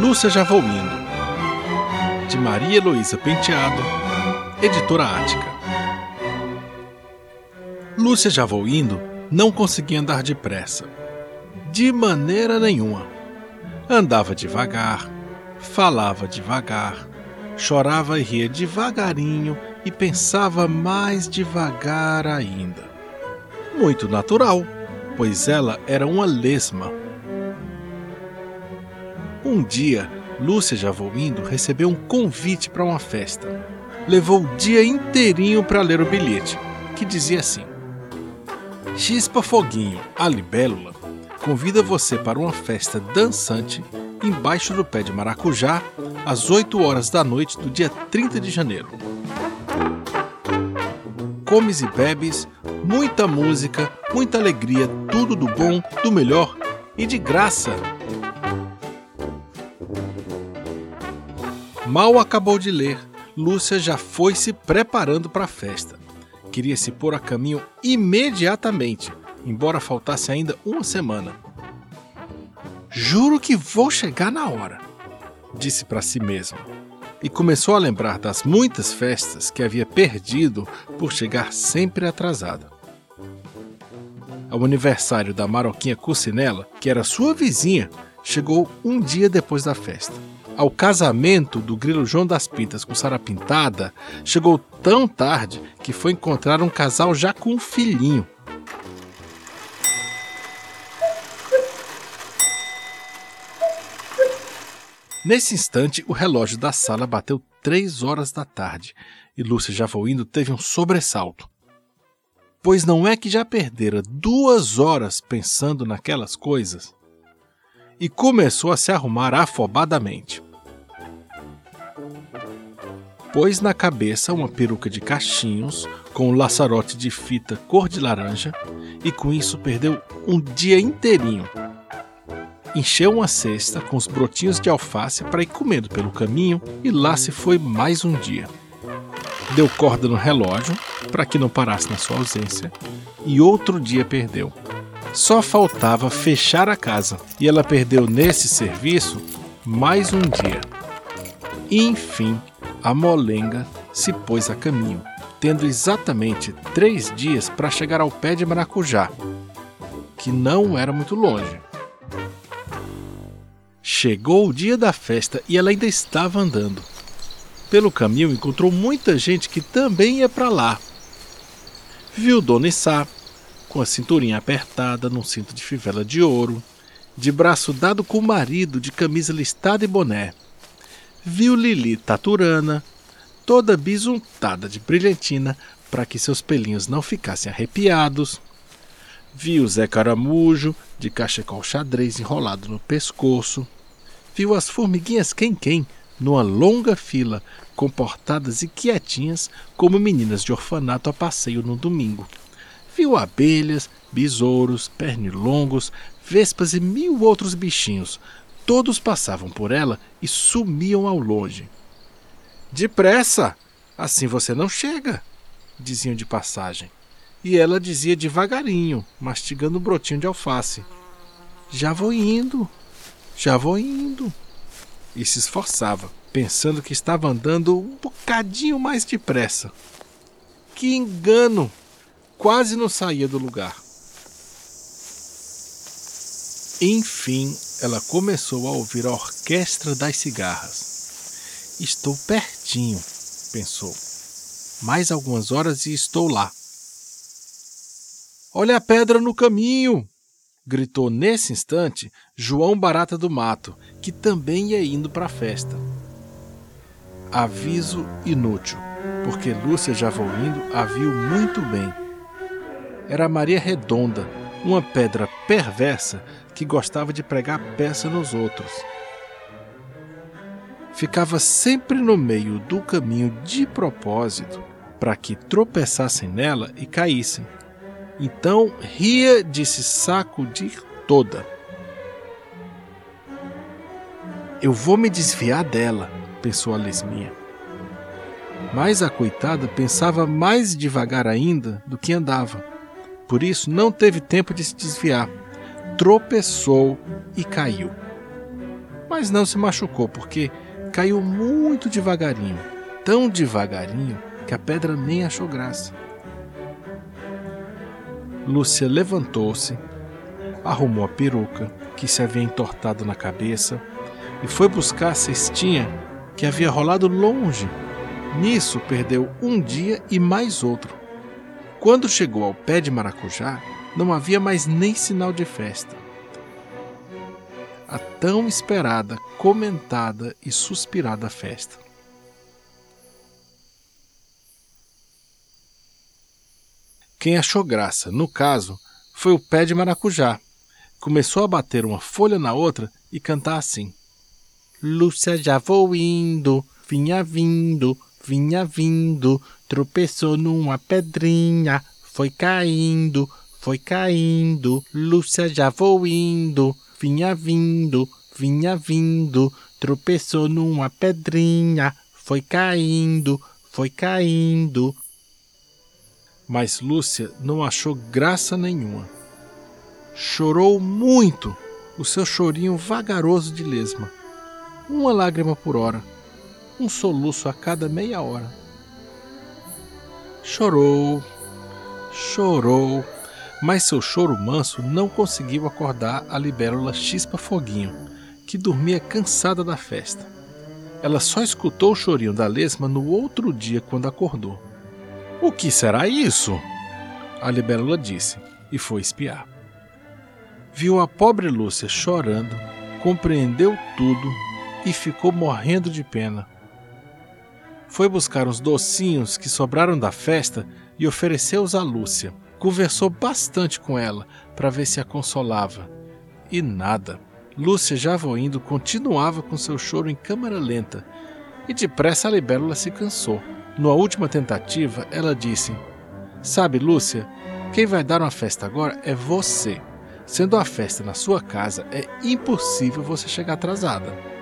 Lúcia Já Vou Indo, de Maria Heloísa Penteado, editora Ática. Lúcia Já Vou Indo não conseguia andar depressa, de maneira nenhuma. Andava devagar, falava devagar, chorava e ria devagarinho e pensava mais devagar ainda. Muito natural, pois ela era uma lesma um dia, Lúcia já indo recebeu um convite para uma festa. Levou o dia inteirinho para ler o bilhete, que dizia assim: Chispa Foguinho, a libélula, convida você para uma festa dançante embaixo do pé de maracujá às 8 horas da noite do dia 30 de janeiro. Comes e bebes, muita música, muita alegria, tudo do bom, do melhor e de graça Mal acabou de ler, Lúcia já foi se preparando para a festa. Queria se pôr a caminho imediatamente, embora faltasse ainda uma semana. Juro que vou chegar na hora, disse para si mesma. E começou a lembrar das muitas festas que havia perdido por chegar sempre atrasada. Ao aniversário da Maroquinha Cucinela, que era sua vizinha, chegou um dia depois da festa ao casamento do grilo João das Pintas com Sara Pintada chegou tão tarde que foi encontrar um casal já com um filhinho. Nesse instante, o relógio da sala bateu três horas da tarde e Lúcia já indo teve um sobressalto. Pois não é que já perdera duas horas pensando naquelas coisas? E começou a se arrumar afobadamente pôs na cabeça uma peruca de cachinhos com um laçarote de fita cor de laranja e com isso perdeu um dia inteirinho. Encheu uma cesta com os brotinhos de alface para ir comendo pelo caminho e lá se foi mais um dia. Deu corda no relógio para que não parasse na sua ausência e outro dia perdeu. Só faltava fechar a casa e ela perdeu nesse serviço mais um dia. Enfim, a molenga se pôs a caminho, tendo exatamente três dias para chegar ao pé de maracujá, que não era muito longe. Chegou o dia da festa e ela ainda estava andando. Pelo caminho encontrou muita gente que também ia para lá. Viu Dona Issá, com a cinturinha apertada num cinto de fivela de ouro, de braço dado com o marido de camisa listada e boné viu Lili taturana, toda bisuntada de brilhantina para que seus pelinhos não ficassem arrepiados. Viu Zé Caramujo, de cachecol xadrez enrolado no pescoço. Viu as formiguinhas quem-quem numa longa fila, comportadas e quietinhas como meninas de orfanato a passeio no domingo. Viu abelhas, besouros, pernilongos, vespas e mil outros bichinhos, Todos passavam por ela e sumiam ao longe. Depressa! Assim você não chega! diziam de passagem. E ela dizia devagarinho, mastigando um brotinho de alface: Já vou indo, já vou indo. E se esforçava, pensando que estava andando um bocadinho mais depressa. Que engano! Quase não saía do lugar. Enfim, ela começou a ouvir a orquestra das cigarras. Estou pertinho, pensou. Mais algumas horas e estou lá. Olha a pedra no caminho! gritou nesse instante João Barata do Mato, que também ia indo para a festa. Aviso inútil, porque Lúcia já indo a viu muito bem. Era Maria Redonda, uma pedra perversa que gostava de pregar peça nos outros. Ficava sempre no meio do caminho de propósito para que tropeçassem nela e caíssem. Então ria de se sacudir toda. Eu vou me desviar dela, pensou a lesminha. Mas a coitada pensava mais devagar ainda do que andava. Por isso não teve tempo de se desviar tropeçou e caiu. mas não se machucou porque caiu muito devagarinho, tão devagarinho que a pedra nem achou graça. Lúcia levantou-se, arrumou a peruca que se havia entortado na cabeça e foi buscar a cestinha que havia rolado longe. Nisso perdeu um dia e mais outro. Quando chegou ao pé de maracujá, não havia mais nem sinal de festa. A tão esperada, comentada e suspirada festa. Quem achou graça, no caso, foi o pé de maracujá. Começou a bater uma folha na outra e cantar assim: Lúcia já vou indo, vinha vindo, vinha vindo, tropeçou numa pedrinha, foi caindo, foi caindo. Lúcia já vou indo, vinha vindo, vinha vindo, tropeçou numa pedrinha, foi caindo, foi caindo. Mas Lúcia não achou graça nenhuma. Chorou muito, o seu chorinho vagaroso de lesma. Uma lágrima por hora, um soluço a cada meia hora. Chorou, chorou, mas seu choro manso não conseguiu acordar a libélula Chispa Foguinho, que dormia cansada da festa. Ela só escutou o chorinho da lesma no outro dia quando acordou. O que será isso? A libélula disse e foi espiar. Viu a pobre Lúcia chorando, compreendeu tudo e ficou morrendo de pena. Foi buscar os docinhos que sobraram da festa e ofereceu-os a Lúcia. Conversou bastante com ela para ver se a consolava. E nada. Lúcia, já voindo, continuava com seu choro em câmara lenta, e depressa a libélula se cansou. Numa última tentativa, ela disse: Sabe, Lúcia, quem vai dar uma festa agora é você. Sendo a festa na sua casa, é impossível você chegar atrasada.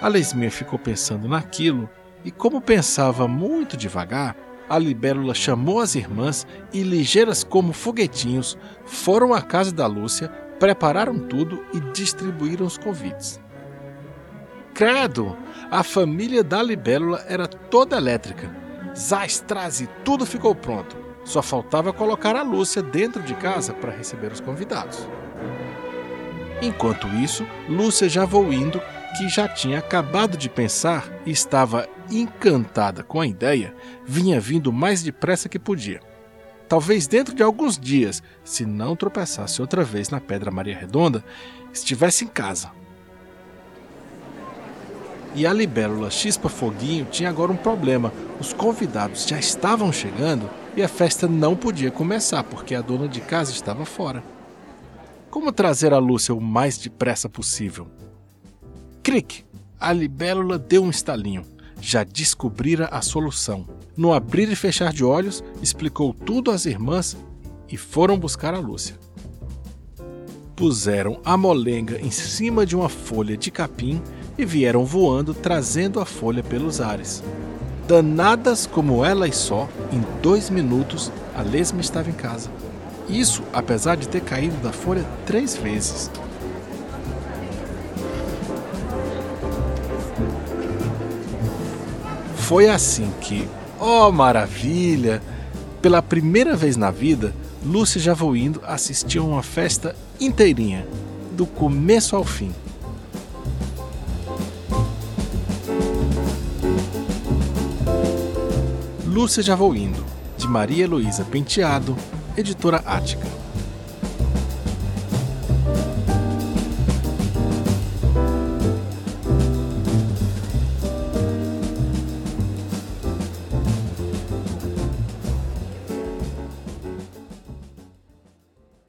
A Lesminha ficou pensando naquilo e, como pensava muito devagar, a libélula chamou as irmãs e, ligeiras como foguetinhos, foram à casa da Lúcia, prepararam tudo e distribuíram os convites. Credo! A família da libélula era toda elétrica. Zaz, e tudo ficou pronto. Só faltava colocar a Lúcia dentro de casa para receber os convidados. Enquanto isso, Lúcia já indo, que já tinha acabado de pensar e estava encantada com a ideia, vinha vindo mais depressa que podia. Talvez dentro de alguns dias, se não tropeçasse outra vez na Pedra Maria Redonda, estivesse em casa, e a libélula Chispa Foguinho tinha agora um problema. Os convidados já estavam chegando e a festa não podia começar porque a dona de casa estava fora. Como trazer a Lúcia o mais depressa possível? Cric! A libélula deu um estalinho. Já descobrira a solução. No abrir e fechar de olhos, explicou tudo às irmãs e foram buscar a Lúcia. Puseram a molenga em cima de uma folha de capim e vieram voando trazendo a folha pelos ares. Danadas como elas só, em dois minutos a lesma estava em casa. Isso apesar de ter caído da folha três vezes. Foi assim que, oh maravilha! Pela primeira vez na vida, Lúcia já voindo assistiu a uma festa inteirinha, do começo ao fim. Lúcia Já Vou Indo, de Maria Heloísa Penteado, editora Ática.